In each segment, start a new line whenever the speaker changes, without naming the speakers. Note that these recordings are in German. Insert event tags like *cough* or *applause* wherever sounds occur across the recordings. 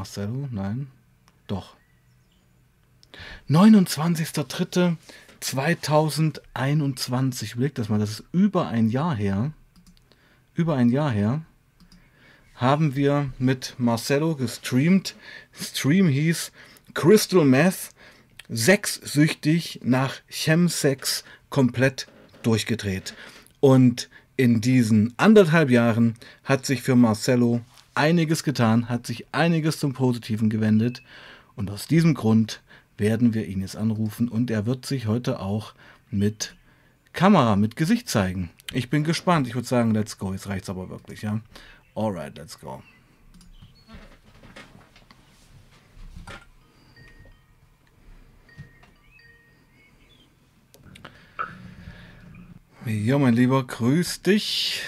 Marcelo, nein. Doch. 29.03.2021. Überleg das mal, das ist über ein Jahr her. Über ein Jahr her. Haben wir mit Marcelo gestreamt. Stream hieß Crystal Meth. Sexsüchtig nach Chemsex komplett durchgedreht. Und in diesen anderthalb Jahren hat sich für Marcelo einiges getan, hat sich einiges zum Positiven gewendet. Und aus diesem Grund werden wir ihn jetzt anrufen und er wird sich heute auch mit Kamera, mit Gesicht zeigen. Ich bin gespannt. Ich würde sagen, let's go. Jetzt reicht's aber wirklich, ja. Alright, let's go. Ja, mein Lieber, grüß dich.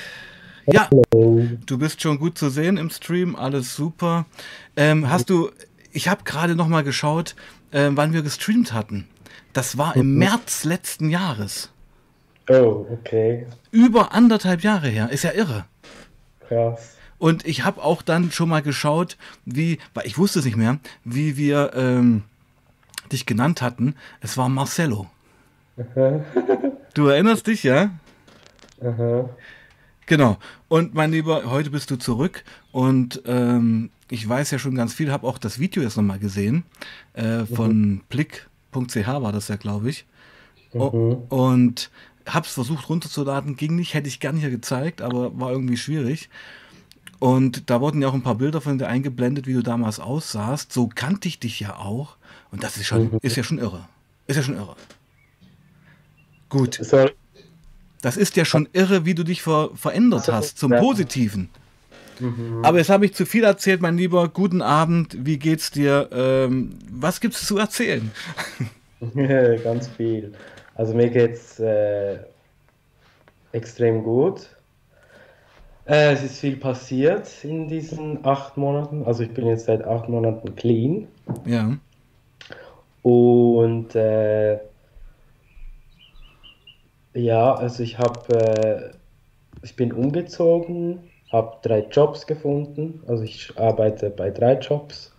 Ja, du bist schon gut zu sehen im Stream, alles super. Ähm, hast du, ich habe gerade noch mal geschaut, äh, wann wir gestreamt hatten. Das war im mhm. März letzten Jahres.
Oh, okay.
Über anderthalb Jahre her, ist ja irre.
Krass.
Und ich habe auch dann schon mal geschaut, wie, weil ich wusste es nicht mehr, wie wir ähm, dich genannt hatten. Es war Marcello. *laughs* Du erinnerst dich, ja? Aha. Genau. Und mein Lieber, heute bist du zurück und ähm, ich weiß ja schon ganz viel, habe auch das Video jetzt nochmal gesehen. Äh, von mhm. blick.ch war das ja, glaube ich. Mhm. Und habe es versucht runterzuladen, ging nicht, hätte ich gerne hier gezeigt, aber war irgendwie schwierig. Und da wurden ja auch ein paar Bilder von dir eingeblendet, wie du damals aussahst. So kannte ich dich ja auch. Und das ist schon, mhm. ist ja schon irre. Ist ja schon irre. Gut. Sorry. Das ist ja schon irre, wie du dich ver verändert hast zum Positiven. Mhm. Aber jetzt habe ich zu viel erzählt, mein Lieber. Guten Abend, wie geht's dir? Ähm, was gibt's zu erzählen? *laughs*
Ganz viel. Also mir geht's äh, extrem gut. Äh, es ist viel passiert in diesen acht Monaten. Also ich bin jetzt seit acht Monaten clean.
Ja.
Und äh, ja, also ich habe, äh, ich bin umgezogen, habe drei Jobs gefunden. Also ich arbeite bei drei Jobs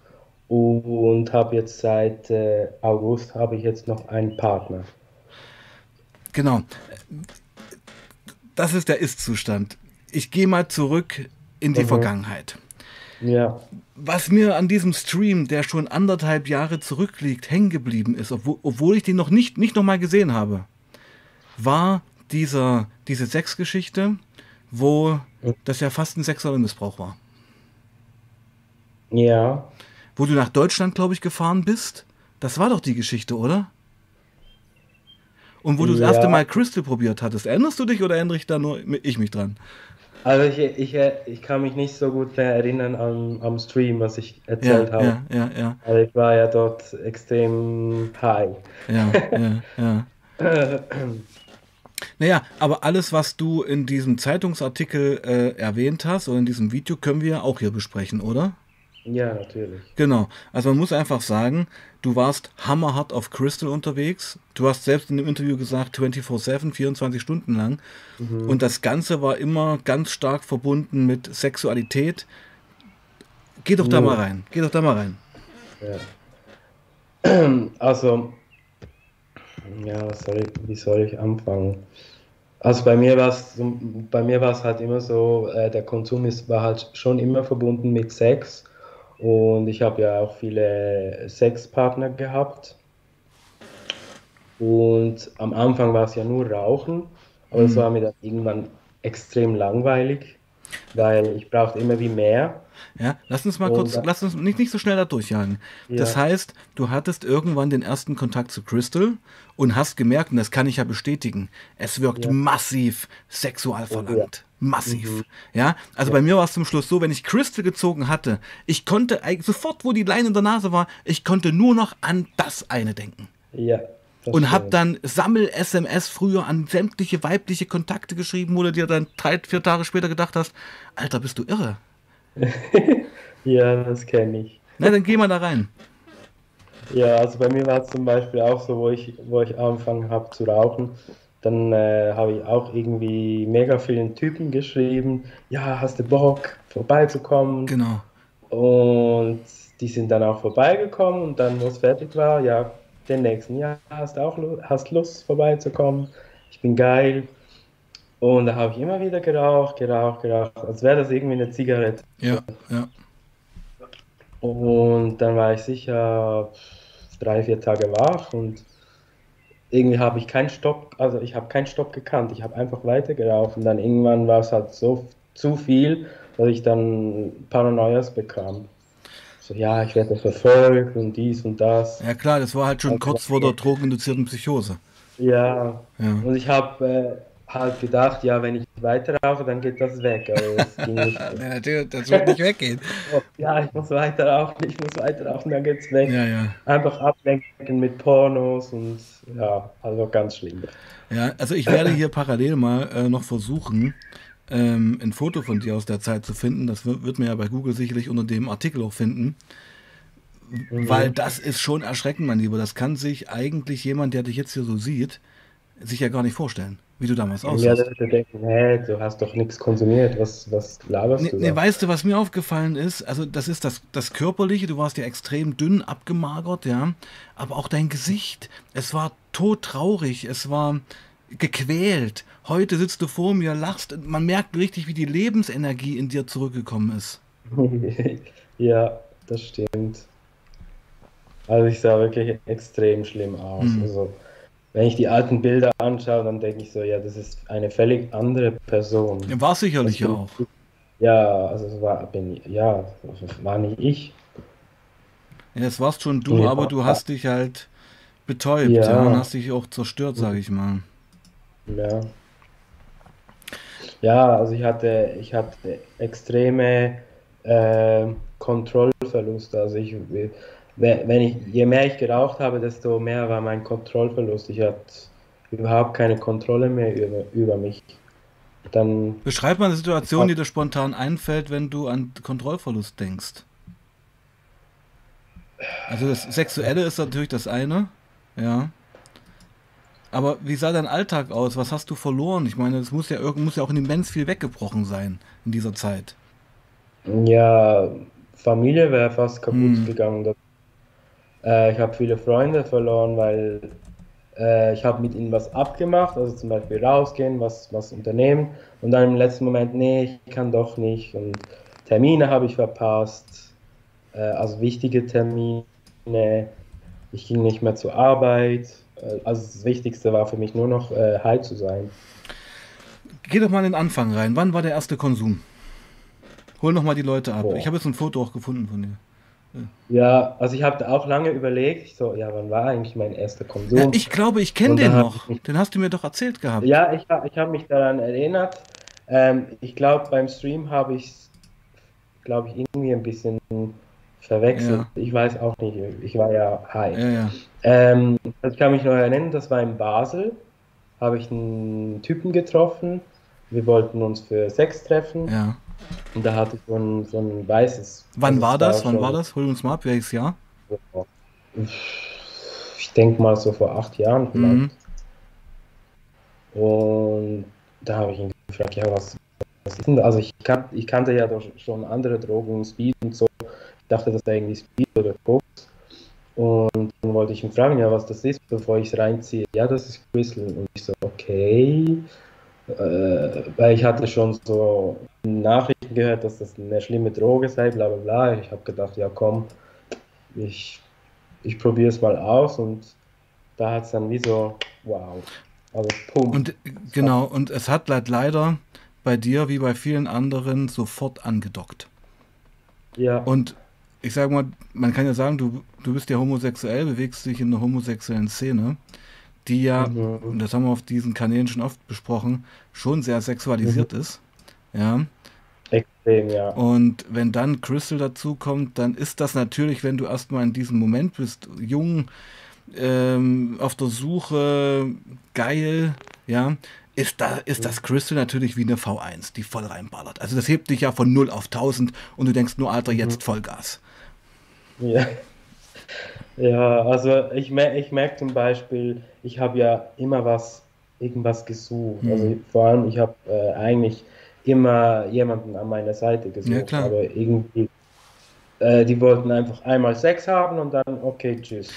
und habe jetzt seit äh, August habe ich jetzt noch einen Partner.
Genau. Das ist der Ist-Zustand. Ich gehe mal zurück in die mhm. Vergangenheit.
Ja.
Was mir an diesem Stream, der schon anderthalb Jahre zurückliegt, hängen geblieben ist, obwohl, obwohl ich den noch nicht, nicht noch mal gesehen habe war dieser, diese Sexgeschichte, wo das ja fast ein sexueller Missbrauch war.
Ja.
Wo du nach Deutschland, glaube ich, gefahren bist. Das war doch die Geschichte, oder? Und wo du das erste Mal Crystal probiert hattest. Erinnerst du dich oder erinnere ich da nur ich mich dran?
Also ich, ich, ich kann mich nicht so gut erinnern am, am Stream, was ich erzählt
ja,
habe.
Ja, ja, ja.
Also ich war ja dort extrem high.
Ja, ja, ja. *laughs* Naja, aber alles, was du in diesem Zeitungsartikel äh, erwähnt hast oder in diesem Video, können wir auch hier besprechen, oder?
Ja, natürlich.
Genau. Also man muss einfach sagen, du warst hammerhart auf Crystal unterwegs. Du hast selbst in dem Interview gesagt, 24-7, 24 Stunden lang. Mhm. Und das Ganze war immer ganz stark verbunden mit Sexualität. Geh doch da mal rein. Geh doch da mal rein.
Ja. *clears throat* Also, ja, soll ich, wie soll ich anfangen? Also bei mir war es bei mir war es halt immer so, äh, der Konsum ist, war halt schon immer verbunden mit Sex und ich habe ja auch viele Sexpartner gehabt und am Anfang war es ja nur Rauchen, aber es mhm. war mir dann irgendwann extrem langweilig, weil ich brauchte immer wie mehr
ja, lass uns mal und kurz, lass uns nicht, nicht so schnell da durchjagen. Ja. Das heißt, du hattest irgendwann den ersten Kontakt zu Crystal und hast gemerkt, und das kann ich ja bestätigen, es wirkt ja. massiv sexual verlangt. Ja. Massiv. Mhm. Ja, also bei mir war es zum Schluss so, wenn ich Crystal gezogen hatte, ich konnte sofort, wo die Leine in der Nase war, ich konnte nur noch an das eine denken.
Ja.
Und hab dann Sammel-SMS früher an sämtliche weibliche Kontakte geschrieben, wo du dir dann drei, vier Tage später gedacht hast, Alter, bist du irre? *laughs*
ja, das kenne ich.
Na, dann geh mal da rein.
Ja, also bei mir war es zum Beispiel auch so, wo ich, wo ich angefangen habe zu rauchen, dann äh, habe ich auch irgendwie mega vielen Typen geschrieben, ja, hast du Bock vorbeizukommen?
Genau.
Und die sind dann auch vorbeigekommen und dann, wo es fertig war, ja, den nächsten Jahr hast du auch hast Lust vorbeizukommen. Ich bin geil. Und da habe ich immer wieder geraucht, geraucht, geraucht, als wäre das irgendwie eine Zigarette.
Ja, ja.
Und dann war ich sicher drei, vier Tage wach und irgendwie habe ich keinen Stopp, also ich habe keinen Stopp gekannt. Ich habe einfach weitergeraucht und dann irgendwann war es halt so zu viel, dass ich dann Paranoias bekam. So, ja, ich werde verfolgt und dies und das.
Ja klar, das war halt schon also, kurz vor der drogeninduzierten Psychose.
Ja, ja. und ich habe äh, halt gedacht, ja, wenn ich weiter rauche, dann geht das weg. Aber das *laughs* ging nicht.
ja, natürlich, das wird nicht weggehen. *laughs*
ja, ich muss weiter rauchen, ich muss weiter rauchen, dann geht's weg.
Ja, ja.
Einfach ablenken mit Pornos und ja, also ganz schlimm.
Ja, also ich werde hier parallel mal äh, noch versuchen, ähm, ein Foto von dir aus der Zeit zu finden. Das wird, wird man ja bei Google sicherlich unter dem Artikel auch finden. Mhm. Weil das ist schon erschreckend, mein Lieber. Das kann sich eigentlich jemand, der dich jetzt hier so sieht, sich ja gar nicht vorstellen, wie du damals aussiehst. Ja,
der denken, hä, du hast doch nichts konsumiert, was, was laberst nee, du?
Nee, weißt du, was mir aufgefallen ist? Also, das ist das, das Körperliche, du warst ja extrem dünn, abgemagert, ja. Aber auch dein Gesicht, es war todtraurig, es war gequält. Heute sitzt du vor mir, lachst, man merkt richtig, wie die Lebensenergie in dir zurückgekommen ist. *laughs*
ja, das stimmt. Also ich sah wirklich extrem schlimm aus. Mhm. Also wenn ich die alten Bilder anschaue, dann denke ich so, ja, das ist eine völlig andere Person.
War sicherlich
ja
auch.
Ja, also es war, bin, ja, war nicht ich.
Ja, das warst schon du, ja, aber du hast dich halt betäubt ja. ja und hast dich auch zerstört, sage ich mal.
Ja. Ja, also ich hatte, ich hatte extreme äh, Kontrollverluste. Also ich, wenn ich, je mehr ich geraucht habe, desto mehr war mein Kontrollverlust. Ich hatte überhaupt keine Kontrolle mehr über, über mich. Dann
Beschreib mal eine Situation, die dir spontan einfällt, wenn du an Kontrollverlust denkst. Also das Sexuelle ist natürlich das eine, ja. Aber wie sah dein Alltag aus? Was hast du verloren? Ich meine, es muss ja, muss ja auch immens viel weggebrochen sein in dieser Zeit.
Ja, Familie wäre fast kaputt hm. gegangen. Äh, ich habe viele Freunde verloren, weil äh, ich habe mit ihnen was abgemacht, also zum Beispiel rausgehen, was, was unternehmen und dann im letzten Moment, nee, ich kann doch nicht und Termine habe ich verpasst, äh, also wichtige Termine, ich ging nicht mehr zur Arbeit also das Wichtigste war für mich nur noch äh, high zu sein.
Geh doch mal in den Anfang rein. Wann war der erste Konsum? Hol noch mal die Leute ab. Boah. Ich habe jetzt ein Foto auch gefunden von dir.
Ja, also ich habe auch lange überlegt, so, ja, wann war eigentlich mein erster Konsum? Ja,
ich glaube, ich kenne den noch. Mich, den hast du mir doch erzählt gehabt.
Ja, ich, ich habe mich daran erinnert. Ähm, ich glaube, beim Stream habe ich glaube ich, irgendwie ein bisschen verwechselt. Ja. Ich weiß auch nicht, ich war ja high.
Ja, ja.
Ähm, ich kann mich noch erinnern, das war in Basel, habe ich einen Typen getroffen. Wir wollten uns für Sex treffen.
Ja.
Und da hatte ich so ein, so ein weißes.
Wann war das? Wann war das? Hol uns mal ab, welches Jahr?
Ich denke mal so vor acht Jahren vielleicht. Mhm. Und da habe ich ihn gefragt, ja, was, was ist denn da? Also ich, kan ich kannte ja doch schon andere Drogen, Speed und so dachte, das sei irgendwie Speed oder Koks. Und dann wollte ich ihn fragen, ja, was das ist, bevor ich es reinziehe. Ja, das ist Crystal. Und ich so, okay. Äh, weil ich hatte schon so Nachrichten gehört, dass das eine schlimme Droge sei, bla bla bla. Ich habe gedacht, ja komm, ich, ich probiere es mal aus und da hat es dann wie so, wow.
Also pump. Und genau, und es hat leider bei dir wie bei vielen anderen sofort angedockt.
Ja.
Und ich sag mal, man kann ja sagen, du, du bist ja homosexuell, bewegst dich in der homosexuellen Szene, die ja, mhm. und das haben wir auf diesen Kanälen schon oft besprochen, schon sehr sexualisiert mhm. ist. Ja.
Extrem, ja.
Und wenn dann Crystal dazukommt, dann ist das natürlich, wenn du erstmal in diesem Moment bist, jung, ähm, auf der Suche, geil, ja, ist, da, ist das Crystal natürlich wie eine V1, die voll reinballert. Also das hebt dich ja von 0 auf 1000 und du denkst nur, Alter, jetzt mhm. Vollgas.
Ja. Ja, also ich, mer ich merke zum Beispiel, ich habe ja immer was, irgendwas gesucht. Mhm. Also vor allem, ich habe äh, eigentlich immer jemanden an meiner Seite gesucht,
ja,
aber irgendwie äh, die wollten einfach einmal Sex haben und dann, okay, tschüss.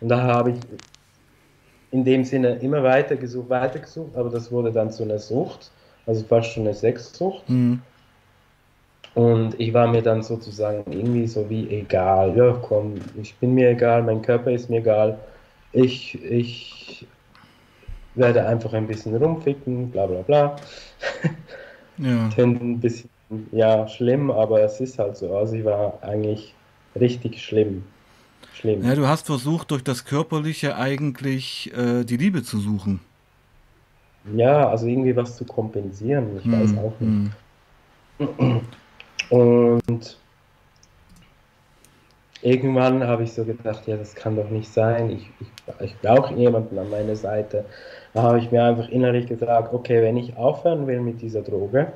Und da habe ich in dem Sinne immer weiter gesucht, weiter gesucht, aber das wurde dann zu einer Sucht, also fast schon eine Sexsucht. Mhm. Und ich war mir dann sozusagen irgendwie so wie egal, ja komm, ich bin mir egal, mein Körper ist mir egal, ich, ich werde einfach ein bisschen rumficken, bla bla bla. *laughs* Ja. ein bisschen, ja, schlimm, aber es ist halt so. Also ich war eigentlich richtig schlimm.
Schlimm. Ja, du hast versucht, durch das Körperliche eigentlich äh, die Liebe zu suchen.
Ja, also irgendwie was zu kompensieren. Ich hm, weiß auch nicht. Hm. *clears throat* Und irgendwann habe ich so gedacht, ja, das kann doch nicht sein. Ich, ich, ich brauche jemanden an meiner Seite. Da habe ich mir einfach innerlich gesagt, okay, wenn ich aufhören will mit dieser Droge,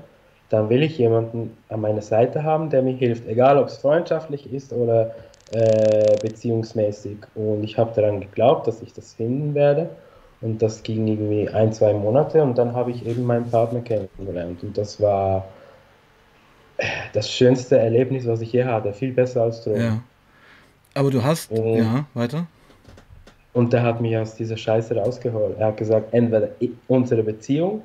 dann will ich jemanden an meiner Seite haben, der mir hilft, egal ob es freundschaftlich ist oder äh, beziehungsmäßig. Und ich habe daran geglaubt, dass ich das finden werde. Und das ging irgendwie ein, zwei Monate und dann habe ich eben meinen Partner kennengelernt. Und das war das schönste Erlebnis, was ich je hatte. Viel besser als Drogen.
Ja. Aber du hast, und, ja, weiter.
Und der hat mich aus dieser Scheiße rausgeholt. Er hat gesagt, entweder unsere Beziehung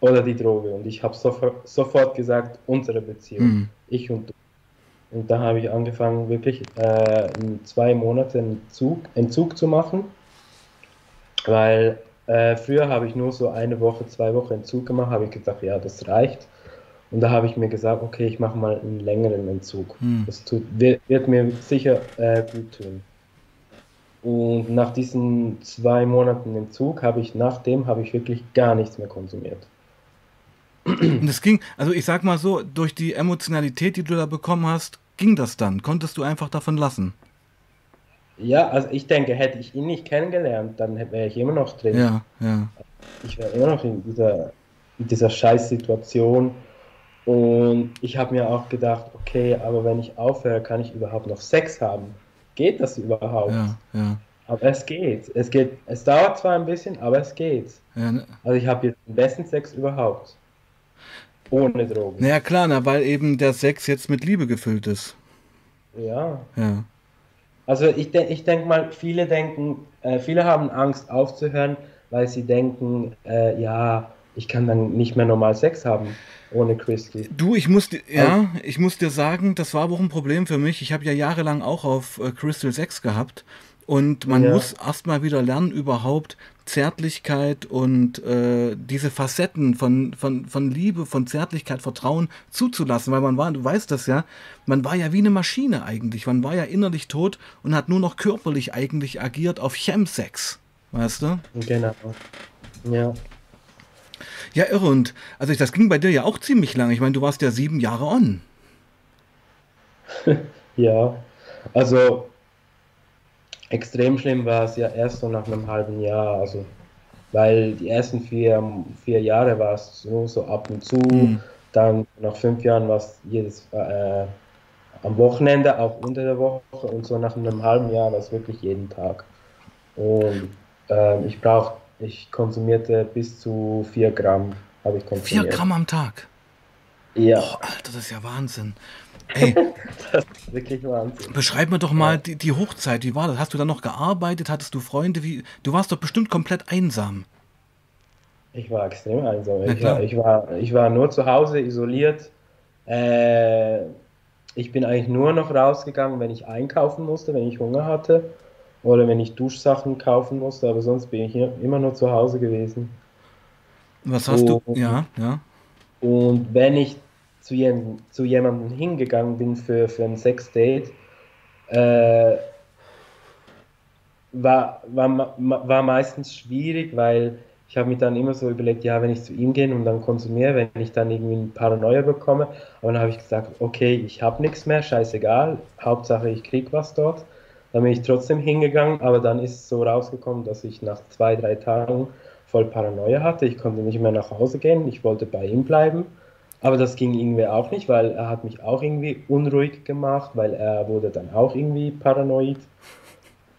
oder die Droge. Und ich habe sofort, sofort gesagt, unsere Beziehung. Mhm. Ich und du. Und da habe ich angefangen, wirklich äh, in zwei Monaten Entzug, Entzug zu machen. Weil äh, früher habe ich nur so eine Woche, zwei Wochen Entzug gemacht, habe ich gedacht, ja, das reicht. Und da habe ich mir gesagt, okay, ich mache mal einen längeren Entzug. Hm. Das tut, wird, wird mir sicher äh, gut tun. Und nach diesen zwei Monaten Entzug habe ich, nachdem habe ich wirklich gar nichts mehr konsumiert.
Und es ging, also ich sag mal so, durch die Emotionalität, die du da bekommen hast, ging das dann? Konntest du einfach davon lassen?
Ja, also ich denke, hätte ich ihn nicht kennengelernt, dann wäre ich immer noch drin.
Ja, ja.
Ich wäre immer noch in dieser, in dieser Scheißsituation und ich habe mir auch gedacht, okay, aber wenn ich aufhöre, kann ich überhaupt noch Sex haben? Geht das überhaupt? Ja, ja. Aber es geht. Es geht. Es dauert zwar ein bisschen, aber es geht. Ja, ne? Also ich habe jetzt den besten Sex überhaupt. Ohne Drogen.
Naja, klar, na, weil eben der Sex jetzt mit Liebe gefüllt ist.
Ja.
Ja.
Also ich, de ich denke mal, viele denken, äh, viele haben Angst aufzuhören, weil sie denken, äh, ja, ich kann dann nicht mehr normal Sex haben ohne Crystal.
Du, ich muss, ja, ich muss dir sagen, das war aber auch ein Problem für mich. Ich habe ja jahrelang auch auf äh, Crystal 6 gehabt. Und man ja. muss erstmal wieder lernen, überhaupt Zärtlichkeit und äh, diese Facetten von, von, von Liebe, von Zärtlichkeit, Vertrauen zuzulassen, weil man war, du weißt das ja, man war ja wie eine Maschine eigentlich. Man war ja innerlich tot und hat nur noch körperlich eigentlich agiert auf Chemsex. Weißt du?
Genau. Ja.
Ja, irre. Und also das ging bei dir ja auch ziemlich lang. Ich meine, du warst ja sieben Jahre on. *laughs*
ja, also extrem schlimm war es ja erst so nach einem halben Jahr. Also, weil die ersten vier, vier Jahre war es nur so ab und zu. Mhm. Dann nach fünf Jahren war es jedes äh, am Wochenende, auch unter der Woche. Und so nach einem halben Jahr war es wirklich jeden Tag. Und äh, ich brauche ich konsumierte bis zu 4 Gramm. Habe ich konsumiert.
4 Gramm am Tag?
Ja.
Oh, Alter, das ist ja Wahnsinn. Ey, *laughs*
das ist wirklich Wahnsinn.
Beschreib mir doch mal ja. die, die, Hochzeit. Wie war das? Hast du da noch gearbeitet? Hattest du Freunde? Wie, du warst doch bestimmt komplett einsam.
Ich war extrem einsam. Ich war, ich, war, ich war nur zu Hause isoliert. Äh, ich bin eigentlich nur noch rausgegangen, wenn ich einkaufen musste, wenn ich Hunger hatte oder wenn ich Duschsachen kaufen musste, aber sonst bin ich immer nur zu Hause gewesen.
Was hast und, du? Ja, ja.
Und wenn ich zu, jem, zu jemandem hingegangen bin für, für ein Sexdate, äh, war, war, war meistens schwierig, weil ich habe mir dann immer so überlegt, ja, wenn ich zu ihm gehe und dann konsumiere, wenn ich dann irgendwie ein Paranoia bekomme, aber dann habe ich gesagt, okay, ich habe nichts mehr, scheißegal, Hauptsache ich krieg was dort. Dann bin ich trotzdem hingegangen, aber dann ist es so rausgekommen, dass ich nach zwei, drei Tagen voll Paranoia hatte. Ich konnte nicht mehr nach Hause gehen, ich wollte bei ihm bleiben. Aber das ging irgendwie auch nicht, weil er hat mich auch irgendwie unruhig gemacht, weil er wurde dann auch irgendwie paranoid.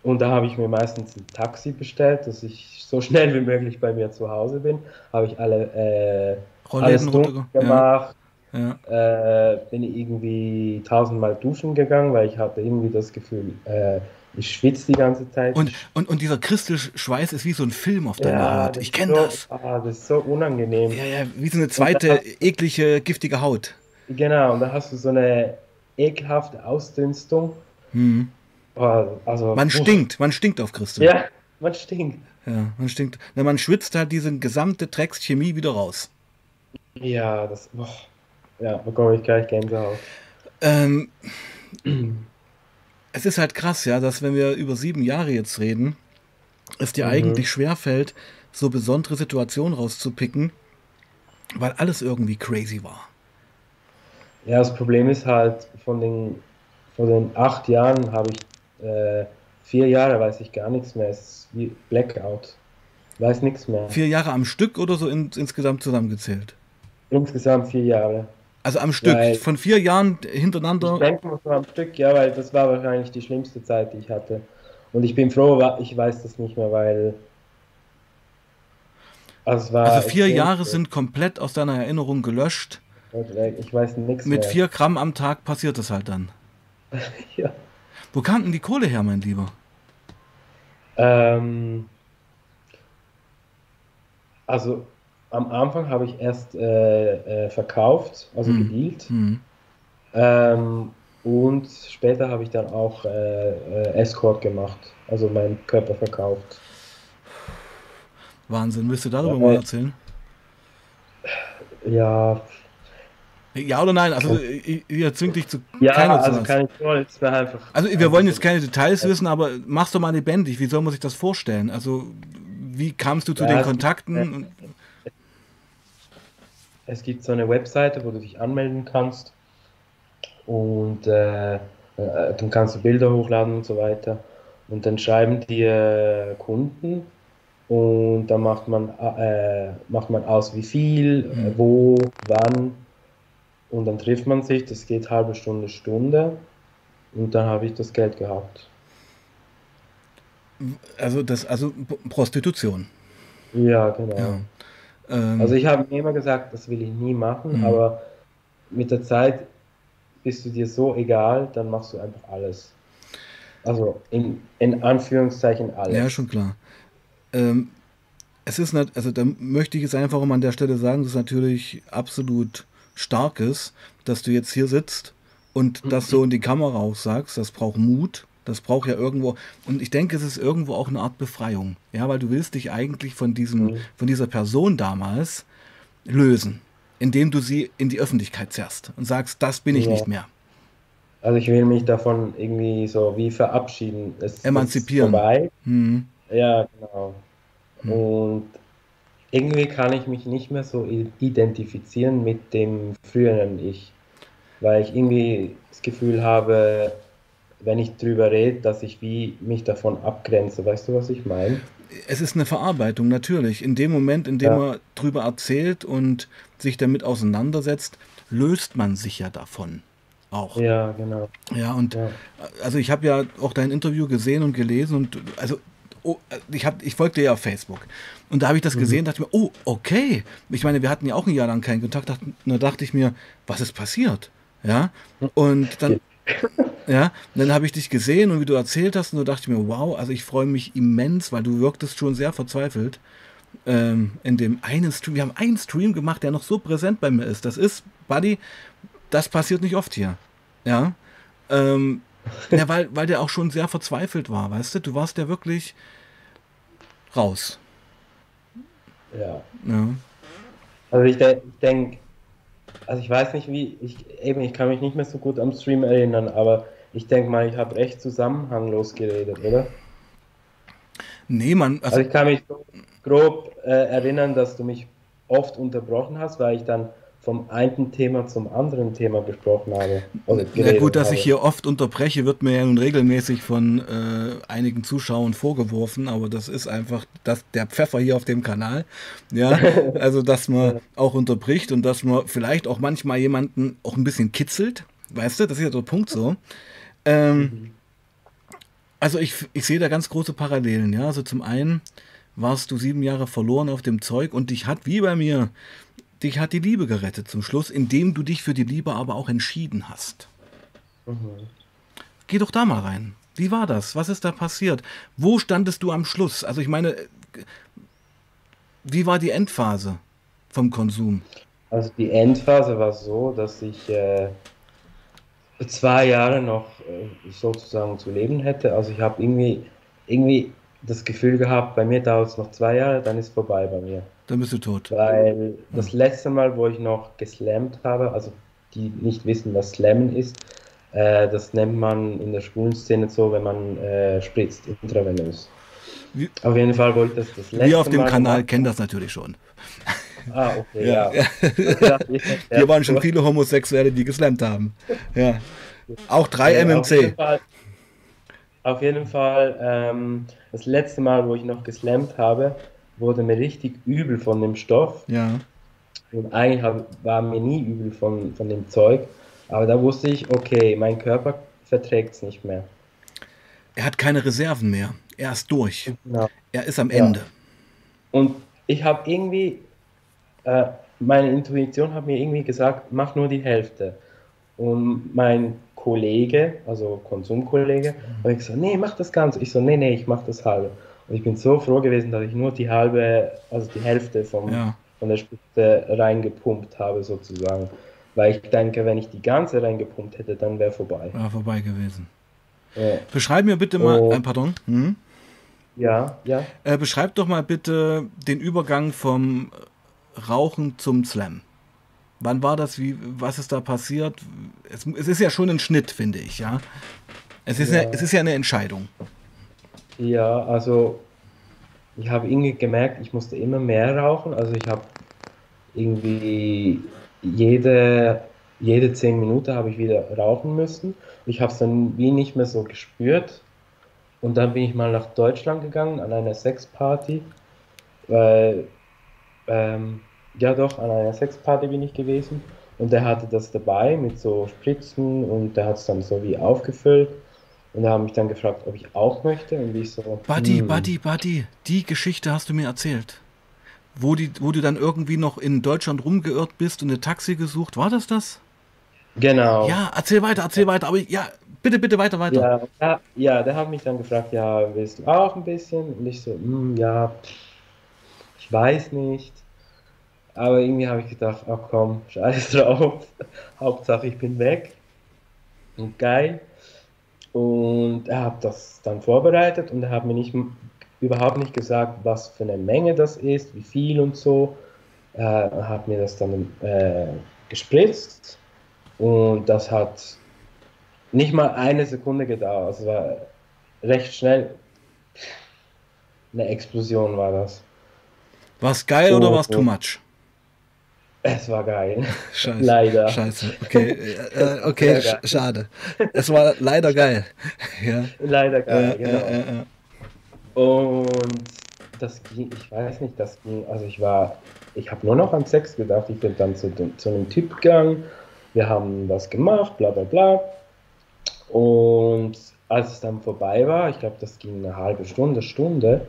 Und da habe ich mir meistens ein Taxi bestellt, dass ich so schnell wie möglich bei mir zu Hause bin. Habe ich alle äh, alles dunkel gemacht. Ja ja. äh, bin ich irgendwie tausendmal duschen gegangen, weil ich hatte irgendwie das Gefühl, äh, ich schwitze die ganze Zeit.
Und, und, und dieser Christelschweiß ist wie so ein Film auf deiner ja, Haut. Ich kenne
so,
das.
Ah, das ist so unangenehm.
Ja, ja, wie so eine zweite eklige, giftige Haut.
Genau, und da hast du so eine ekelhafte Ausdünstung.
Hm. Also, man stinkt, man stinkt auf Christel.
Ja, man stinkt.
Ja, man stinkt. Na, man schwitzt halt diese gesamte Dreckschemie wieder raus.
Ja, das. Boah. Ja, bekomme ich gleich Gänsehaut.
Ähm, es ist halt krass, ja, dass wenn wir über sieben Jahre jetzt reden, es dir mhm. eigentlich schwerfällt, so besondere Situationen rauszupicken, weil alles irgendwie crazy war.
Ja, das Problem ist halt, von den, von den acht Jahren habe ich äh, vier Jahre, weiß ich gar nichts mehr. Es ist wie Blackout. Weiß nichts mehr.
Vier Jahre am Stück oder so in, insgesamt zusammengezählt?
Insgesamt vier Jahre.
Also am Stück, weil von vier Jahren hintereinander?
Ich denke mal am Stück, ja, weil das war wahrscheinlich die schlimmste Zeit, die ich hatte. Und ich bin froh, ich weiß das nicht mehr, weil.
Also, also vier Jahre sind komplett aus deiner Erinnerung gelöscht.
Ich weiß nichts
Mit mehr. vier Gramm am Tag passiert das halt dann. *laughs*
ja.
Wo kam denn die Kohle her, mein Lieber?
Ähm, also am Anfang habe ich erst äh, äh, verkauft, also mhm. gedealt. Mhm. Ähm, und später habe ich dann auch äh, äh, Escort gemacht, also meinen Körper verkauft.
Wahnsinn, willst du darüber mal erzählen?
Ja.
Ja oder nein? Also ihr zwingt dich zu
ja, keiner also zu keine Details, einfach.
Also wir wollen jetzt keine Details wissen, aber mach's doch mal lebendig. Wie soll man sich das vorstellen? Also wie kamst du zu ja, den Kontakten?
Es gibt so eine Webseite, wo du dich anmelden kannst und äh, äh, dann kannst du Bilder hochladen und so weiter. Und dann schreiben dir Kunden und dann macht man, äh, macht man aus, wie viel, mhm. wo, wann und dann trifft man sich. Das geht halbe Stunde, Stunde und dann habe ich das Geld gehabt.
Also das, also Prostitution.
Ja, genau. Ja. Ähm, also ich habe mir immer gesagt, das will ich nie machen, mhm. aber mit der Zeit bist du dir so egal, dann machst du einfach alles. Also in, in Anführungszeichen alles.
Ja, schon klar. Ähm, es ist nicht, also da möchte ich jetzt einfach um an der Stelle sagen, dass es natürlich absolut stark ist, dass du jetzt hier sitzt und das so in die Kamera auch sagst, das braucht Mut. Das braucht ja irgendwo, und ich denke, es ist irgendwo auch eine Art Befreiung. Ja, weil du willst dich eigentlich von diesem, mhm. von dieser Person damals lösen, indem du sie in die Öffentlichkeit zerrst und sagst, das bin ich ja. nicht mehr.
Also ich will mich davon irgendwie so wie verabschieden.
Es Emanzipieren.
Ist vorbei. Mhm. Ja, genau. Mhm. Und irgendwie kann ich mich nicht mehr so identifizieren mit dem früheren Ich, weil ich irgendwie das Gefühl habe, wenn ich drüber rede, dass ich wie mich davon abgrenze. Weißt du, was ich meine?
Es ist eine Verarbeitung, natürlich. In dem Moment, in dem ja. man drüber erzählt und sich damit auseinandersetzt, löst man sich ja davon auch.
Ja, genau.
Ja, und ja. also ich habe ja auch dein Interview gesehen und gelesen und also oh, ich, hab, ich folgte ja auf Facebook. Und da habe ich das mhm. gesehen, dachte mir, oh, okay. Ich meine, wir hatten ja auch ein Jahr lang keinen Kontakt. Da dachte ich mir, was ist passiert? Ja. Und dann, ja, dann habe ich dich gesehen und wie du erzählt hast, und da dachte ich mir, wow, also ich freue mich immens, weil du wirktest schon sehr verzweifelt. Ähm, in dem einen Stream, wir haben einen Stream gemacht, der noch so präsent bei mir ist. Das ist, Buddy, das passiert nicht oft hier. Ja. Ähm, *laughs* ja, weil, weil der auch schon sehr verzweifelt war, weißt du? Du warst ja wirklich raus.
Ja.
ja.
Also ich, de denke, also ich weiß nicht wie, ich, eben, ich kann mich nicht mehr so gut am Stream erinnern, aber ich denke mal, ich habe echt zusammenhanglos geredet, oder?
Nee, man.
Also, also ich kann mich grob äh, erinnern, dass du mich oft unterbrochen hast, weil ich dann vom einen Thema zum anderen Thema gesprochen habe.
Na gut, dass habe. ich hier oft unterbreche, wird mir ja nun regelmäßig von äh, einigen Zuschauern vorgeworfen, aber das ist einfach das, der Pfeffer hier auf dem Kanal. Ja, *laughs* also dass man auch unterbricht und dass man vielleicht auch manchmal jemanden auch ein bisschen kitzelt. Weißt du, das ist ja der Punkt so. Ähm, mhm. Also ich, ich sehe da ganz große Parallelen. Ja, also zum einen warst du sieben Jahre verloren auf dem Zeug und dich hat wie bei mir dich hat die Liebe gerettet zum Schluss, indem du dich für die Liebe aber auch entschieden hast. Mhm. Geh doch da mal rein. Wie war das? Was ist da passiert? Wo standest du am Schluss? Also ich meine, wie war die Endphase vom Konsum?
Also die Endphase war so, dass ich äh, zwei Jahre noch äh, sozusagen zu leben hätte. Also ich habe irgendwie, irgendwie das Gefühl gehabt, bei mir dauert es noch zwei Jahre, dann ist vorbei bei mir.
Dann bist du tot.
Weil das letzte Mal, wo ich noch geslammt habe, also die nicht wissen, was Slammen ist, äh, das nennt man in der schwulen Szene so, wenn man äh, spritzt, intravenös. Wie, auf jeden Fall wollte ich das das
letzte Wir auf dem Mal Kanal kennen das natürlich schon.
Ah, okay, ja. ja. *laughs*
Hier waren schon viele Homosexuelle, die geslammt haben. Ja. Auch drei ja, MMC. Auf jeden Fall,
auf jeden Fall ähm, das letzte Mal, wo ich noch geslammt habe, wurde mir richtig übel von dem Stoff.
Ja.
Und eigentlich war mir nie übel von, von dem Zeug. Aber da wusste ich, okay, mein Körper verträgt es nicht mehr.
Er hat keine Reserven mehr. Er ist durch. Genau. Er ist am Ende. Ja.
Und ich habe irgendwie, äh, meine Intuition hat mir irgendwie gesagt, mach nur die Hälfte. Und mein Kollege, also Konsumkollege, mhm. habe gesagt, nee, mach das Ganze. Ich so, nee, nee, ich mach das halbe. Und ich bin so froh gewesen, dass ich nur die halbe, also die Hälfte vom, ja. von der Spitze reingepumpt habe, sozusagen. Weil ich denke, wenn ich die ganze reingepumpt hätte, dann wäre vorbei.
War vorbei gewesen. Ja. Beschreib mir bitte mal, oh. äh, pardon. Hm?
Ja, ja.
Äh, beschreib doch mal bitte den Übergang vom Rauchen zum Slam. Wann war das? Wie, was ist da passiert? Es, es ist ja schon ein Schnitt, finde ich, ja. Es ist ja, ja es ist ja eine Entscheidung.
Ja, also ich habe irgendwie gemerkt, ich musste immer mehr rauchen. Also ich habe irgendwie jede, jede zehn Minuten habe ich wieder rauchen müssen. Ich habe es dann wie nicht mehr so gespürt. Und dann bin ich mal nach Deutschland gegangen an einer Sexparty, weil, ähm, ja doch, an einer Sexparty bin ich gewesen. Und der hatte das dabei mit so Spritzen und der hat es dann so wie aufgefüllt. Und er hat mich dann gefragt, ob ich auch möchte. Und ich so.
Buddy, hm. Buddy, Buddy, die Geschichte hast du mir erzählt. Wo, die, wo du dann irgendwie noch in Deutschland rumgeirrt bist und eine Taxi gesucht. War das das?
Genau.
Ja, erzähl weiter, erzähl weiter. Aber ja, bitte, bitte weiter, weiter.
Ja, ja, der hat mich dann gefragt, ja, willst du auch ein bisschen? Und ich so, hm, ja, ich weiß nicht. Aber irgendwie habe ich gedacht, ach komm, scheiß *laughs* drauf. Hauptsache ich bin weg. Und geil. Und er hat das dann vorbereitet und er hat mir nicht, überhaupt nicht gesagt, was für eine Menge das ist, wie viel und so. Er hat mir das dann äh, gespritzt und das hat nicht mal eine Sekunde gedauert. Es war recht schnell. Eine Explosion war das.
War es geil oder war es too much?
Es war geil.
Scheiße. Leider. Scheiße. Okay, äh, äh *laughs* okay sch schade. Es war leider geil. *laughs*
Ja. Leider geil, äh, genau. Äh, und das ging, ich weiß nicht, das ging, also ich war, ich habe nur noch an Sex gedacht. Ich bin dann zu, zu einem Typ gegangen, wir haben was gemacht, bla bla bla. Und als es dann vorbei war, ich glaube, das ging eine halbe Stunde, Stunde,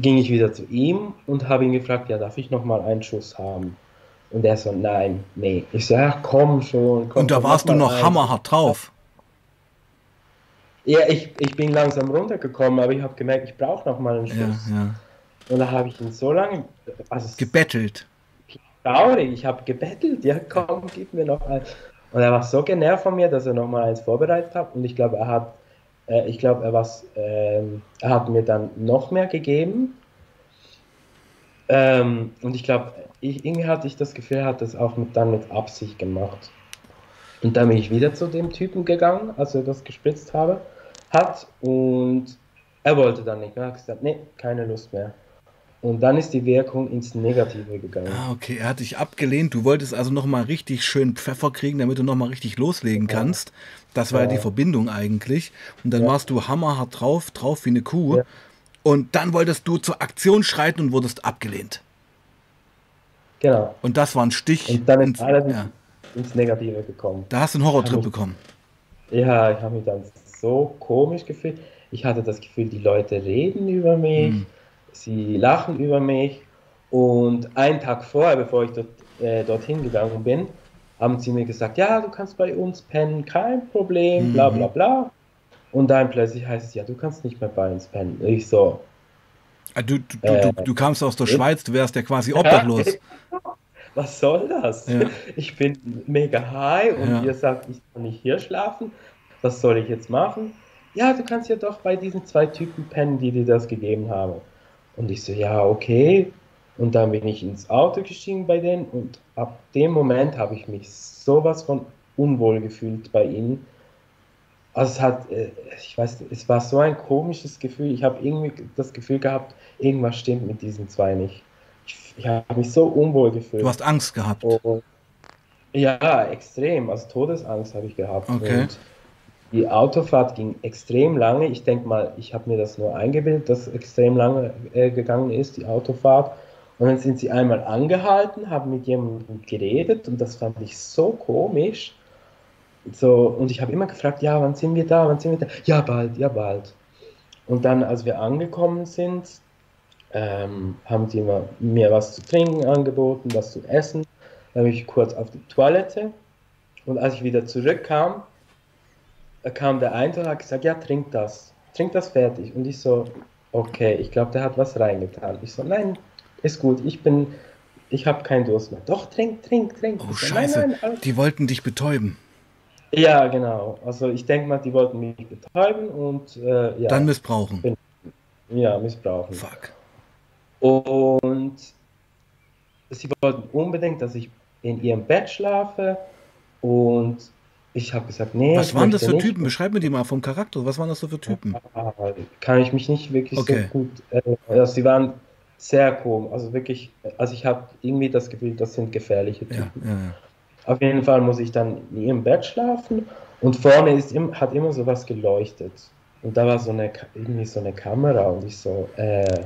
ging ich wieder zu ihm und habe ihn gefragt, ja, darf ich noch mal einen Schuss haben? Und er so, nein, nee. Ich so, ja, komm schon. Komm,
und da warst du noch ein. hammerhart drauf.
Ja, ich, ich bin langsam runtergekommen, aber ich habe gemerkt, ich brauche noch mal einen Schuss. Ja, ja. Und da habe ich ihn so lange...
Also gebettelt.
Traurig, ich habe gebettelt. Ja, komm, gib mir noch einen. Und er war so genervt von mir, dass er noch mal eins vorbereitet hat. Und ich glaube, er hat... Äh, ich glaube, er, äh, er hat mir dann noch mehr gegeben. Ähm, und ich glaube, irgendwie hatte ich das Gefühl, er hat das auch mit, dann mit Absicht gemacht. Und dann bin ich wieder zu dem Typen gegangen, als er das gespritzt habe, hat und er wollte dann nicht mehr. Er hat gesagt, nee, keine Lust mehr. Und dann ist die Wirkung ins Negative gegangen.
Ah, okay, er hat dich abgelehnt. Du wolltest also nochmal richtig schön Pfeffer kriegen, damit du nochmal richtig loslegen ja. kannst. Das war ja. ja. die Verbindung eigentlich. Und dann ja. warst du hammerhart drauf, drauf wie eine Kuh. Und dann wolltest du zur Aktion schreiten und wurdest abgelehnt.
Genau.
Und das war ein Stich.
Und dann ins, alles ja. ins Negative gekommen.
Da hast du einen Horrortrip mich, bekommen.
Ja, ich habe mich dann so komisch gefühlt. Ich hatte das Gefühl, die Leute reden über mich, mhm. sie lachen über mich. Und einen Tag vorher, bevor ich dort äh, dorthin gegangen bin, haben sie mir gesagt, ja, du kannst bei uns pennen, kein Problem, bla bla mhm. bla. Und dann plötzlich heißt es, ja, du kannst nicht mehr bei uns pennen. Ich so.
Ah, du, du, äh, du, du kamst aus der Schweiz, du wärst ja quasi *laughs* obdachlos.
Was soll das? Ja. Ich bin mega high und ja. ihr sagt, ich kann nicht hier schlafen. Was soll ich jetzt machen? Ja, du kannst ja doch bei diesen zwei Typen pennen, die dir das gegeben haben. Und ich so, ja, okay. Und dann bin ich ins Auto gestiegen bei denen und ab dem Moment habe ich mich sowas von unwohl gefühlt bei ihnen. Also es hat, äh, ich weiß, es war so ein komisches Gefühl. Ich habe irgendwie das Gefühl gehabt, irgendwas stimmt mit diesen zwei nicht. Ich, ich habe mich so unwohl gefühlt.
Du hast Angst gehabt?
Und, ja, extrem. Also Todesangst habe ich gehabt.
Okay. Und
die Autofahrt ging extrem lange. Ich denke mal, ich habe mir das nur eingebildet, dass extrem lange äh, gegangen ist, die Autofahrt. Und dann sind sie einmal angehalten, haben mit jemandem geredet und das fand ich so komisch. So, und ich habe immer gefragt, ja, wann sind wir da, wann sind wir da? Ja, bald, ja, bald. Und dann, als wir angekommen sind, ähm, haben die mir was zu trinken angeboten, was zu essen. Dann bin ich kurz auf die Toilette und als ich wieder zurückkam, kam der eine und hat gesagt, ja, trink das, trink das fertig. Und ich so, okay, ich glaube, der hat was reingetan. Ich so, nein, ist gut, ich bin, ich habe keinen Durst mehr. Doch, trink, trink, trink.
Oh, so, scheiße, nein, nein, die wollten dich betäuben.
Ja, genau. Also ich denke mal, die wollten mich betäuben und äh, ja.
Dann missbrauchen.
Bin, ja, missbrauchen.
Fuck.
Und sie wollten unbedingt, dass ich in ihrem Bett schlafe und ich habe gesagt, nee.
Was waren das für nicht. Typen? Beschreib mir die mal vom Charakter. Was waren das so für Typen?
Kann ich mich nicht wirklich okay. so gut. Äh, also sie waren sehr komisch. Also wirklich, also ich habe irgendwie das Gefühl, das sind gefährliche Typen. Ja, ja. Auf jeden Fall muss ich dann in ihrem Bett schlafen und vorne ist, hat immer so was geleuchtet. Und da war so eine, irgendwie so eine Kamera und ich so, äh,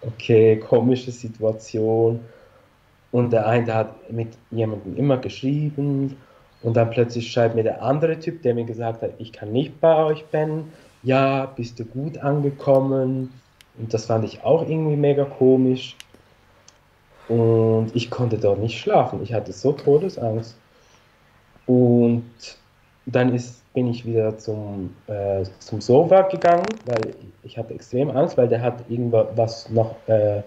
okay, komische Situation. Und der eine hat mit jemandem immer geschrieben und dann plötzlich schreibt mir der andere Typ, der mir gesagt hat, ich kann nicht bei euch pennen. Ja, bist du gut angekommen? Und das fand ich auch irgendwie mega komisch. Und ich konnte dort nicht schlafen. Ich hatte so Todesangst. Und dann ist, bin ich wieder zum, äh, zum Sofa gegangen, weil ich hatte extrem Angst, weil der hat irgendwas noch äh,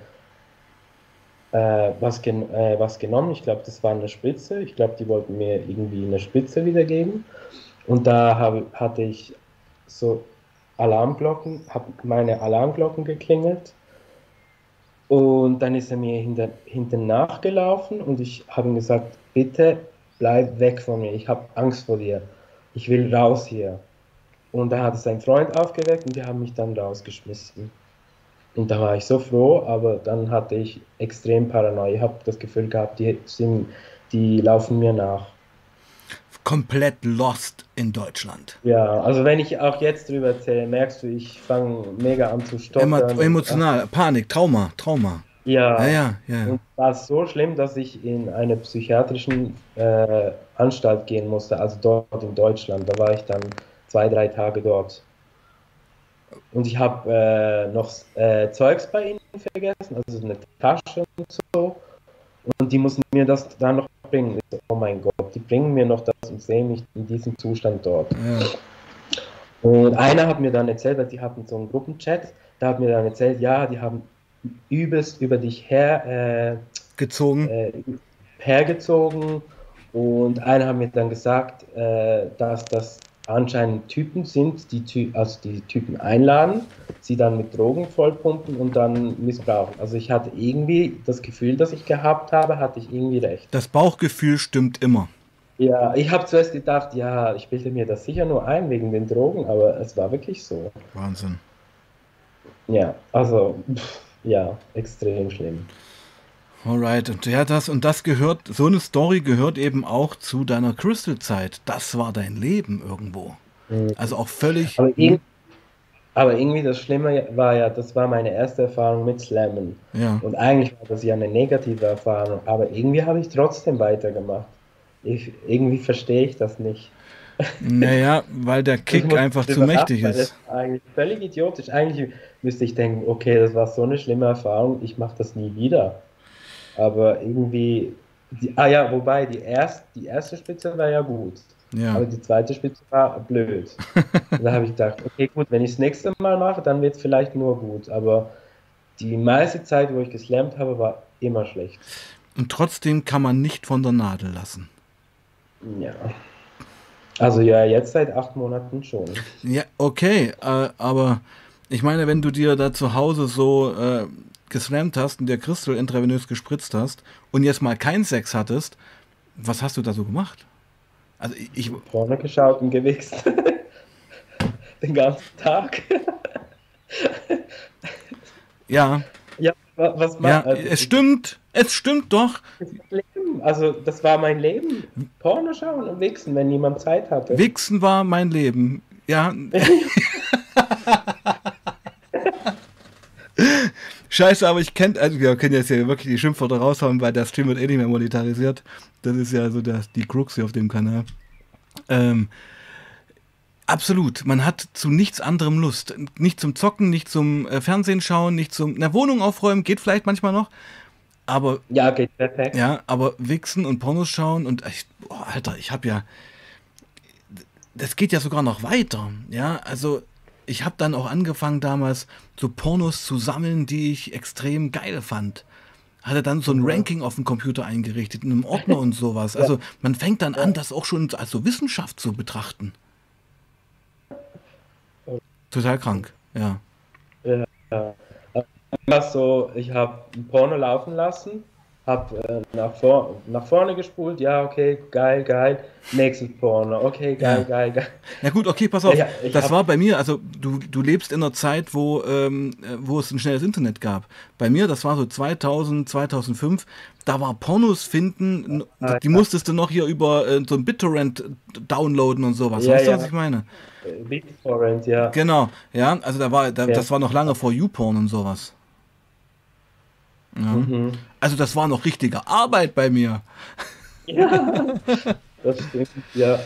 äh, was, gen äh, was genommen. Ich glaube, das war eine Spritze. Ich glaube, die wollten mir irgendwie eine Spritze wiedergeben. Und da hab, hatte ich so Alarmglocken, habe meine Alarmglocken geklingelt. Und dann ist er mir hinter, hinten nachgelaufen und ich habe ihm gesagt, bitte bleib weg von mir, ich habe Angst vor dir, ich will raus hier. Und da hat es sein Freund aufgeweckt und die haben mich dann rausgeschmissen. Und da war ich so froh, aber dann hatte ich extrem Paranoia. Ich habe das Gefühl gehabt, die, sind, die laufen mir nach.
Komplett lost in Deutschland.
Ja, also wenn ich auch jetzt drüber erzähle, merkst du, ich fange mega an zu stottern.
Emo emotional, Panik, Trauma, Trauma.
Ja,
ja, ja. ja.
Und war so schlimm, dass ich in eine psychiatrische äh, Anstalt gehen musste, also dort in Deutschland. Da war ich dann zwei, drei Tage dort. Und ich habe äh, noch äh, Zeugs bei ihnen vergessen, also eine Tasche und so. Und die mussten mir das dann noch bringen. So, oh mein Gott, die bringen mir noch das und sehen mich in diesem Zustand dort. Ja. Und einer hat mir dann erzählt, weil die hatten so einen Gruppenchat, da hat mir dann erzählt, ja, die haben übelst über dich her äh,
gezogen.
Äh, hergezogen. Und einer hat mir dann gesagt, äh, dass das anscheinend Typen sind, die, also die Typen einladen, sie dann mit Drogen vollpumpen und dann missbrauchen. Also ich hatte irgendwie das Gefühl, das ich gehabt habe, hatte ich irgendwie recht.
Das Bauchgefühl stimmt immer.
Ja, ich habe zuerst gedacht, ja, ich bilde mir das sicher nur ein wegen den Drogen, aber es war wirklich so.
Wahnsinn.
Ja, also, pff, ja, extrem schlimm.
Alright, und ja, das und das gehört, so eine Story gehört eben auch zu deiner Crystal-Zeit. Das war dein Leben irgendwo. Mhm. Also auch völlig.
Aber, irg aber, irgendwie das Schlimme war ja, das war meine erste Erfahrung mit Slammen.
Ja.
Und eigentlich war das ja eine negative Erfahrung, aber irgendwie habe ich trotzdem weitergemacht. Ich, irgendwie verstehe ich das nicht. *laughs*
Naja, weil der Kick einfach zu mächtig ist. Das ist
eigentlich völlig idiotisch. Eigentlich müsste ich denken, okay, das war so eine schlimme Erfahrung, ich mache das nie wieder aber irgendwie Die, ah ja, wobei die, erst, die erste Spitze war ja gut. Ja. Aber die zweite Spitze war blöd. *laughs* da habe ich gedacht, okay, gut, wenn ich das nächste Mal mache, dann wird es vielleicht nur gut. Aber die meiste Zeit, wo ich geslammt habe, war immer schlecht.
Und trotzdem kann man nicht von der Nadel lassen.
Ja. Also ja, jetzt seit acht Monaten schon.
Ja, okay, äh, aber ich meine, wenn du dir da zu Hause so äh, geslammt hast und der Christel intravenös gespritzt hast und jetzt mal keinen Sex hattest, was hast du da so gemacht?
Also ich. ich Vorne geschaut und gewichst. *laughs* Den ganzen Tag.
ja.
Ja, was
ja, also, es stimmt, es stimmt doch.
Also das war mein Leben. Porno schauen und wichsen, wenn niemand Zeit hatte.
Wichsen war mein Leben. Ja. *laughs* Scheiße, aber ich kenne, also wir können jetzt ja wirklich die Schimpfwörter raushauen, weil der Stream wird eh nicht mehr monetarisiert. Das ist ja so das, die Crux hier auf dem Kanal. Ähm, absolut, man hat zu nichts anderem Lust. Nicht zum Zocken, nicht zum äh, Fernsehen schauen, nicht zum, na, Wohnung aufräumen, geht vielleicht manchmal noch. Aber.
Ja, geht perfekt.
Ja, aber Wichsen und Pornos schauen und, ich, oh, Alter, ich habe ja. Das geht ja sogar noch weiter. Ja, also ich habe dann auch angefangen damals so Pornos zu sammeln, die ich extrem geil fand. Hatte dann so ein Ranking auf dem Computer eingerichtet, in einem Ordner *laughs* und sowas. Also man fängt dann an, das auch schon als so Wissenschaft zu betrachten. Total krank, ja.
Ja, so, ich habe ein Porno laufen lassen hab äh, nach, vor, nach vorne gespult, ja, okay, geil, geil. Nächstes Porno, okay, geil, ja. geil, geil.
Na gut, okay, pass auf. Ja, das war bei mir, also du, du lebst in einer Zeit, wo, ähm, wo es ein schnelles Internet gab. Bei mir, das war so 2000, 2005, da war Pornos finden, ah, die ja. musstest du noch hier über äh, so ein BitTorrent downloaden und sowas. weißt du, was ich meine?
Äh, BitTorrent, ja.
Genau, ja, also da war, da, das war noch lange vor YouPorn und sowas. Ja. Mhm. Also das war noch richtige Arbeit bei mir.
Ja, das stimmt. Ja,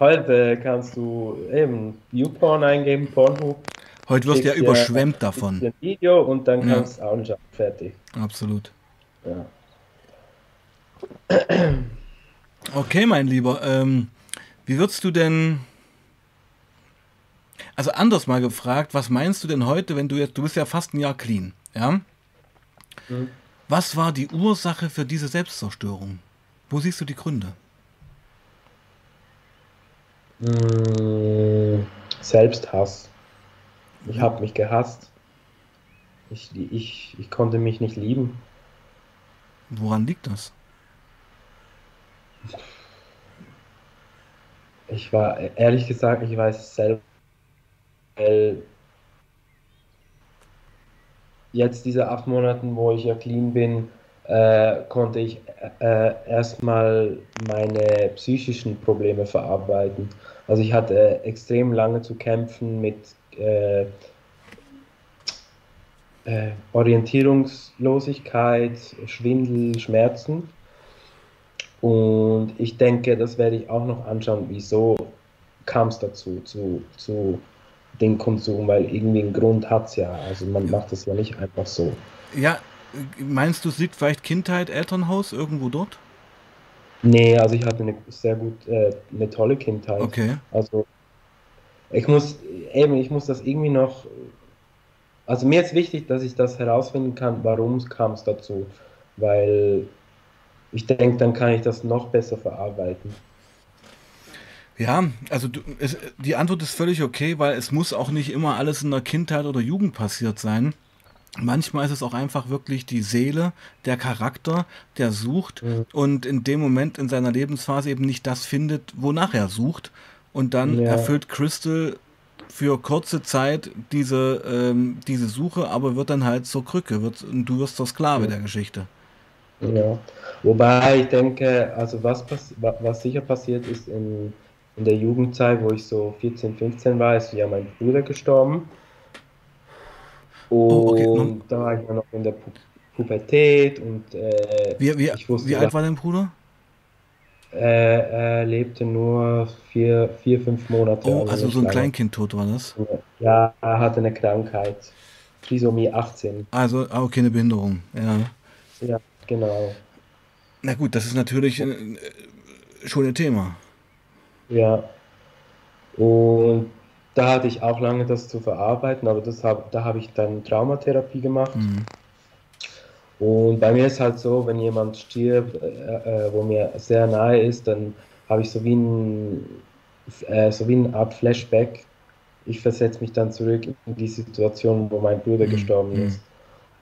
heute kannst du eben YouPorn eingeben, Pornhub.
Heute wirst du ja überschwemmt davon.
Ein Video und dann kannst du ja. anschauen. Fertig.
Absolut. Ja. Okay, mein Lieber. Ähm, wie würdest du denn also anders mal gefragt, was meinst du denn heute, wenn du jetzt, du bist ja fast ein Jahr clean, ja? Mhm. Was war die Ursache für diese Selbstzerstörung? Wo siehst du die Gründe?
Mhm. Selbsthass. Ich habe mich gehasst. Ich, ich, ich konnte mich nicht lieben.
Woran liegt das?
Ich war, ehrlich gesagt, ich weiß es selber, weil jetzt diese acht Monaten, wo ich ja clean bin, äh, konnte ich äh, erstmal meine psychischen Probleme verarbeiten. Also ich hatte extrem lange zu kämpfen mit äh, äh Orientierungslosigkeit, Schwindel, Schmerzen. Und ich denke, das werde ich auch noch anschauen, wieso kam es dazu, zu, zu den Konsum, weil irgendwie einen Grund hat es ja. Also man macht das ja nicht einfach so.
Ja, meinst du, es liegt vielleicht Kindheit, Elternhaus irgendwo dort?
Nee, also ich hatte eine sehr gut, äh, eine tolle Kindheit.
Okay.
Also ich muss, eben, ich muss das irgendwie noch, also mir ist wichtig, dass ich das herausfinden kann, warum kam es dazu, weil ich denke, dann kann ich das noch besser verarbeiten.
Ja, also du, es, die Antwort ist völlig okay, weil es muss auch nicht immer alles in der Kindheit oder Jugend passiert sein. Manchmal ist es auch einfach wirklich die Seele, der Charakter, der sucht mhm. und in dem Moment in seiner Lebensphase eben nicht das findet, wonach er sucht. Und dann ja. erfüllt Crystal für kurze Zeit diese, ähm, diese Suche, aber wird dann halt zur Krücke, wird, und du wirst zur Sklave ja. der Geschichte.
Ja, wobei ich denke, also was, was sicher passiert ist in in der Jugendzeit, wo ich so 14, 15 war, ist ja mein Bruder gestorben. Und oh, okay. da war ich noch in der Pu Pubertät und äh,
wie, wie, ich wusste, wie alt war dein Bruder?
Äh, er lebte nur vier, vier fünf Monate.
Oh, also, also so ein Kleinkindtod war das?
Ja, er hatte eine Krankheit. Trisomie 18.
Also, ah, okay, eine Behinderung, ja.
Ja, genau.
Na gut, das ist natürlich äh, schon ein Thema.
Ja. Und da hatte ich auch lange das zu verarbeiten, aber das hab, da habe ich dann Traumatherapie gemacht. Mhm. Und bei mir ist halt so, wenn jemand stirbt, äh, äh, wo mir sehr nahe ist, dann habe ich so wie, ein, äh, so wie eine Art Flashback. Ich versetze mich dann zurück in die Situation, wo mein Bruder mhm. gestorben mhm. ist.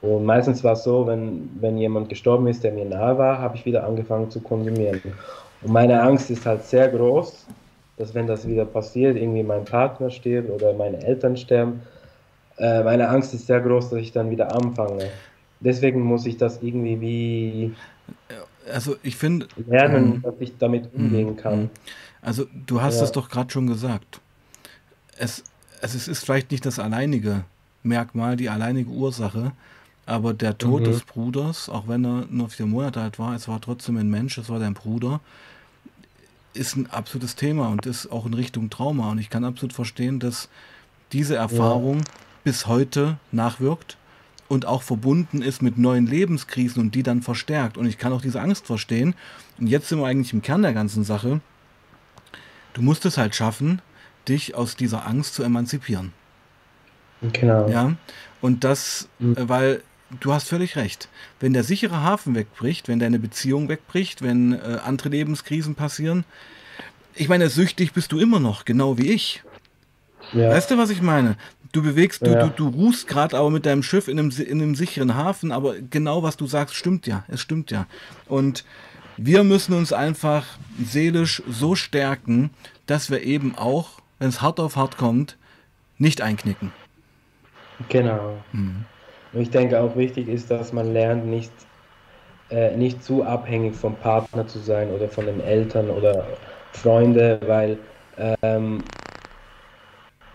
Und meistens war es so, wenn, wenn jemand gestorben ist, der mir nahe war, habe ich wieder angefangen zu konsumieren. Und meine Angst ist halt sehr groß, dass wenn das wieder passiert, irgendwie mein Partner stirbt oder meine Eltern sterben, äh, meine Angst ist sehr groß, dass ich dann wieder anfange. Deswegen muss ich das irgendwie wie
also ich finde
lernen, ähm, dass ich damit umgehen mhm, kann. Mhm.
Also du hast ja. es doch gerade schon gesagt. Es, es ist vielleicht nicht das alleinige Merkmal, die alleinige Ursache, aber der Tod mhm. des Bruders, auch wenn er nur vier Monate alt war, es war trotzdem ein Mensch, es war dein Bruder, ist ein absolutes Thema und ist auch in Richtung Trauma. Und ich kann absolut verstehen, dass diese Erfahrung ja. bis heute nachwirkt und auch verbunden ist mit neuen Lebenskrisen und die dann verstärkt. Und ich kann auch diese Angst verstehen. Und jetzt sind wir eigentlich im Kern der ganzen Sache. Du musst es halt schaffen, dich aus dieser Angst zu emanzipieren.
Genau.
Ja. Und das, mhm. weil du hast völlig recht. Wenn der sichere Hafen wegbricht, wenn deine Beziehung wegbricht, wenn äh, andere Lebenskrisen passieren, ich meine, süchtig bist du immer noch, genau wie ich. Ja. Weißt du, was ich meine? Du bewegst, du, ja. du, du ruhst gerade aber mit deinem Schiff in einem, in einem sicheren Hafen, aber genau was du sagst, stimmt ja. Es stimmt ja. Und wir müssen uns einfach seelisch so stärken, dass wir eben auch, wenn es hart auf hart kommt, nicht einknicken.
Genau. Mhm. Und ich denke auch wichtig ist, dass man lernt, nicht, äh, nicht zu abhängig vom Partner zu sein oder von den Eltern oder Freunde, weil ähm,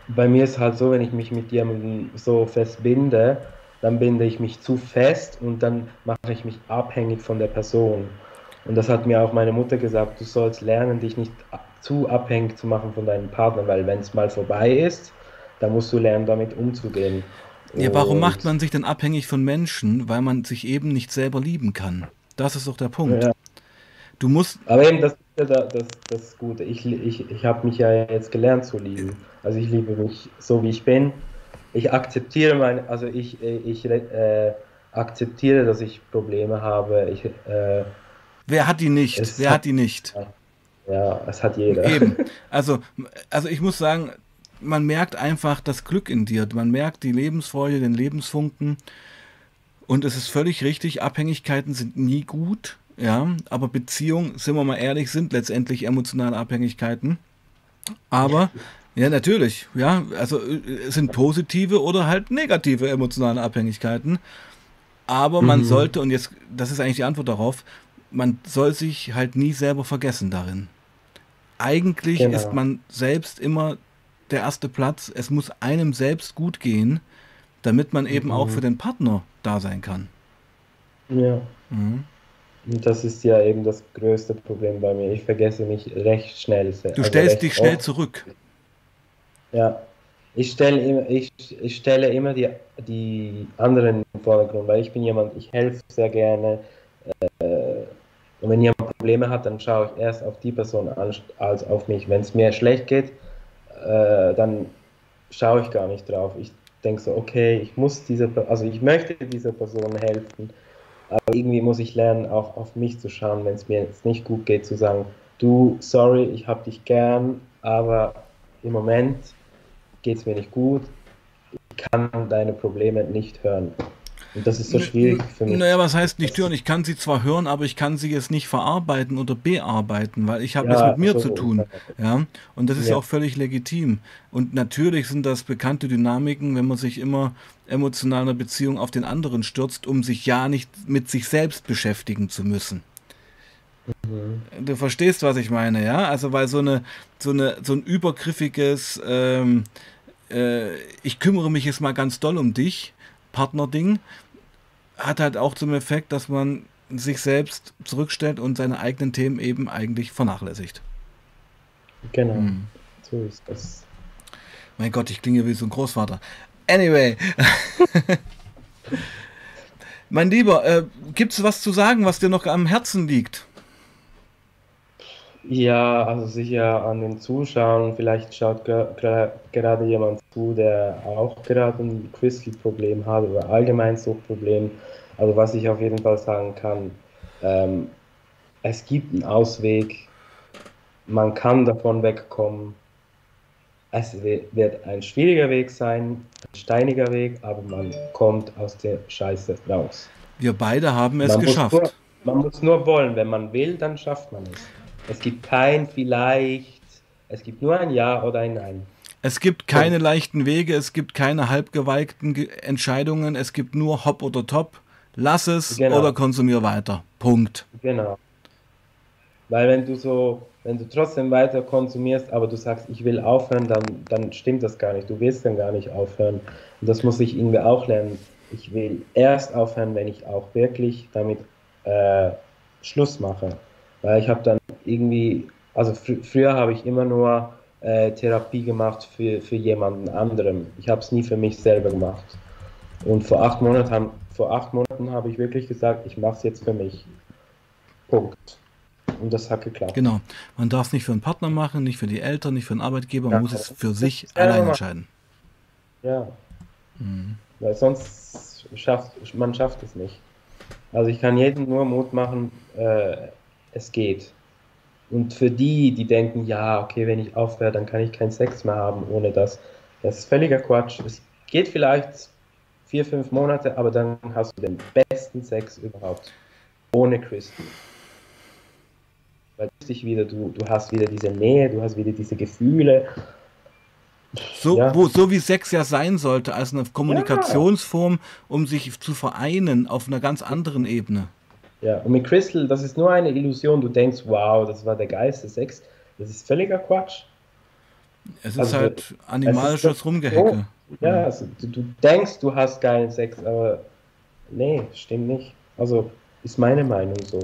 bei mir ist halt so, wenn ich mich mit jemandem so fest binde, dann binde ich mich zu fest und dann mache ich mich abhängig von der Person. Und das hat mir auch meine Mutter gesagt, du sollst lernen, dich nicht zu abhängig zu machen von deinem Partner, weil wenn es mal vorbei ist, dann musst du lernen, damit umzugehen.
Ja, warum macht man sich denn abhängig von Menschen? Weil man sich eben nicht selber lieben kann. Das ist doch der Punkt. Ja. Du musst.
Aber eben, das ist ja das, das Gute. Ich, ich, ich habe mich ja jetzt gelernt zu lieben. Also ich liebe mich so, wie ich bin. Ich akzeptiere meine, also ich, ich äh, akzeptiere, dass ich Probleme habe. Ich, äh,
Wer hat die nicht? Wer hat, hat die nicht?
Ja, es hat jeder.
Eben. *laughs* Also, also ich muss sagen, man merkt einfach das Glück in dir. Man merkt die Lebensfreude, den Lebensfunken. Und es ist völlig richtig, Abhängigkeiten sind nie gut. Ja, aber Beziehungen, sind wir mal ehrlich, sind letztendlich emotionale Abhängigkeiten. Aber, ja, natürlich, ja, also es sind positive oder halt negative emotionale Abhängigkeiten. Aber man mhm. sollte, und jetzt, das ist eigentlich die Antwort darauf, man soll sich halt nie selber vergessen darin. Eigentlich genau. ist man selbst immer der erste Platz. Es muss einem selbst gut gehen, damit man eben mhm. auch für den Partner da sein kann.
Ja. Mhm. Und das ist ja eben das größte Problem bei mir. Ich vergesse mich recht schnell.
Du also stellst dich schnell oft. zurück.
Ja. Ich stelle immer, ich, ich stelle immer die, die anderen im Vordergrund, weil ich bin jemand, ich helfe sehr gerne. Äh, und wenn jemand Probleme hat, dann schaue ich erst auf die Person an, als auf mich. Wenn es mir schlecht geht, äh, dann schaue ich gar nicht drauf. Ich denke so, okay, ich muss dieser, also ich möchte dieser Person helfen, aber irgendwie muss ich lernen, auch auf mich zu schauen, wenn es mir jetzt nicht gut geht, zu sagen, du, sorry, ich habe dich gern, aber im Moment geht es mir nicht gut, ich kann deine Probleme nicht hören. Und das ist so schwierig
für mich. Naja, was heißt nicht hören? Ich kann sie zwar hören, aber ich kann sie jetzt nicht verarbeiten oder bearbeiten, weil ich habe ja, es mit mir so zu tun. Ja, und das ist ja. auch völlig legitim. Und natürlich sind das bekannte Dynamiken, wenn man sich immer emotional einer Beziehung auf den anderen stürzt, um sich ja nicht mit sich selbst beschäftigen zu müssen. Mhm. Du verstehst, was ich meine, ja? Also weil so eine, so eine, so ein übergriffiges, ähm, äh, ich kümmere mich jetzt mal ganz doll um dich, Partnerding hat halt auch zum Effekt, dass man sich selbst zurückstellt und seine eigenen Themen eben eigentlich vernachlässigt.
Genau, hm. so ist das.
Mein Gott, ich klinge wie so ein Großvater. Anyway. *laughs* Mein Lieber, äh, gibt es was zu sagen, was dir noch am Herzen liegt?
Ja, also sicher an den Zuschauern. Vielleicht schaut gerade jemand zu, der auch gerade ein Crystal-Problem hat oder allgemein Suchtproblem. Also was ich auf jeden Fall sagen kann, ähm, es gibt einen Ausweg. Man kann davon wegkommen. Es wird ein schwieriger Weg sein, ein steiniger Weg, aber man kommt aus der Scheiße raus.
Wir beide haben es man geschafft.
Muss nur, man muss nur wollen. Wenn man will, dann schafft man es. Es gibt kein vielleicht, es gibt nur ein Ja oder ein Nein.
Es gibt keine leichten Wege, es gibt keine halbgeweigten Entscheidungen, es gibt nur Hop oder Top. Lass es genau. oder konsumier weiter. Punkt.
Genau. Weil wenn du so, wenn du trotzdem weiter konsumierst, aber du sagst, ich will aufhören, dann, dann stimmt das gar nicht. Du willst dann gar nicht aufhören. Und das muss ich irgendwie auch lernen. Ich will erst aufhören, wenn ich auch wirklich damit äh, Schluss mache. Weil ich habe dann irgendwie, also fr früher habe ich immer nur äh, Therapie gemacht für, für jemanden anderen. Ich habe es nie für mich selber gemacht. Und vor acht Monaten, vor acht Monaten habe ich wirklich gesagt, ich mache es jetzt für mich. Punkt. Und das hat geklappt.
Genau. Man darf es nicht für einen Partner machen, nicht für die Eltern, nicht für einen Arbeitgeber. Man ja, muss es für sich allein entscheiden.
Ja. Mhm. Weil sonst schafft man schafft es nicht. Also ich kann jedem nur Mut machen, äh, es geht. Und für die, die denken, ja, okay, wenn ich aufhöre, dann kann ich keinen Sex mehr haben ohne das. Das ist völliger Quatsch. Es geht vielleicht vier, fünf Monate, aber dann hast du den besten Sex überhaupt. Ohne Christen. Weil du dich wieder, du, du hast wieder diese Nähe, du hast wieder diese Gefühle.
So, ja. wo, so wie Sex ja sein sollte, als eine Kommunikationsform, um sich zu vereinen auf einer ganz anderen Ebene.
Ja, und mit Crystal, das ist nur eine Illusion. Du denkst, wow, das war der geilste Sex. Das ist völliger Quatsch.
Es ist also, halt animalisches ist Rumgehecke.
So, ja, also, du, du, denkst, du hast geilen Sex, aber nee, stimmt nicht. Also ist meine Meinung so.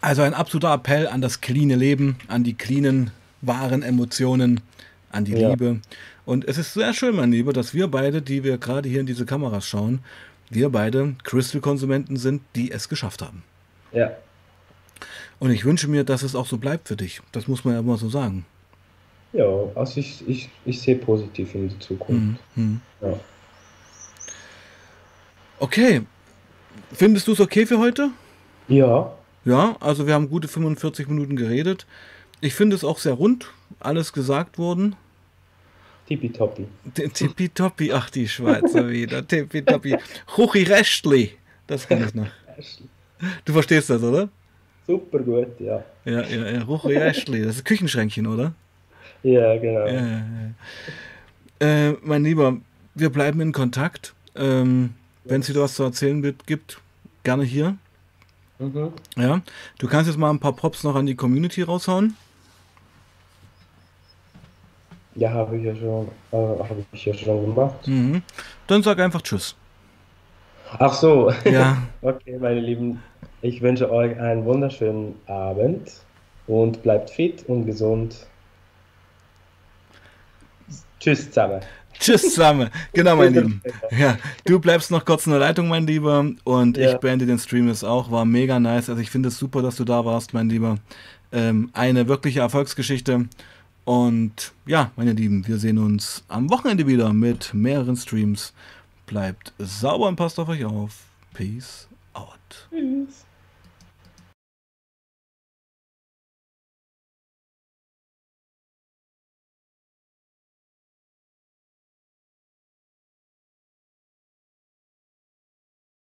Also ein absoluter Appell an das cleane Leben, an die cleanen, wahren Emotionen, an die ja. Liebe. Und es ist sehr schön, mein Lieber, dass wir beide, die wir gerade hier in diese Kameras schauen, wir beide Crystal-Konsumenten sind, die es geschafft haben.
Ja.
Und ich wünsche mir, dass es auch so bleibt für dich. Das muss man ja immer so sagen.
Ja, also ich, ich, ich sehe positiv in die Zukunft. Mhm. Ja.
Okay. Findest du es okay für heute?
Ja.
Ja, also wir haben gute 45 Minuten geredet. Ich finde es auch sehr rund, alles gesagt worden.
Tippitoppi.
Tippitoppi, ach die Schweizer wieder. *laughs* Tippitoppi. Huchi Restli. Das kann ich noch. Du verstehst das, oder?
Super gut, ja.
Ja, ja, ja. Huchi Restli. Das ist Küchenschränkchen, oder?
Ja, genau. Ja,
ja, ja. Äh, mein Lieber, wir bleiben in Kontakt. Ähm, Wenn es wieder was zu erzählen wird, gibt, gerne hier. Mhm. Ja. Du kannst jetzt mal ein paar Props noch an die Community raushauen.
Ja, habe ich ja schon, äh, habe ich ja schon gemacht.
Mhm. Dann sag einfach Tschüss.
Ach so.
Ja. *laughs*
okay, meine Lieben, ich wünsche euch einen wunderschönen Abend und bleibt fit und gesund. Tschüss zusammen.
Tschüss zusammen. Genau, mein Lieben. *laughs* Ja, du bleibst noch kurz in der Leitung, mein Lieber. Und ja. ich beende den Stream jetzt auch. War mega nice. Also ich finde es super, dass du da warst, mein Lieber. Ähm, eine wirkliche Erfolgsgeschichte. Und ja, meine Lieben, wir sehen uns am Wochenende wieder mit mehreren Streams. Bleibt sauber und passt auf euch auf. Peace out. Peace.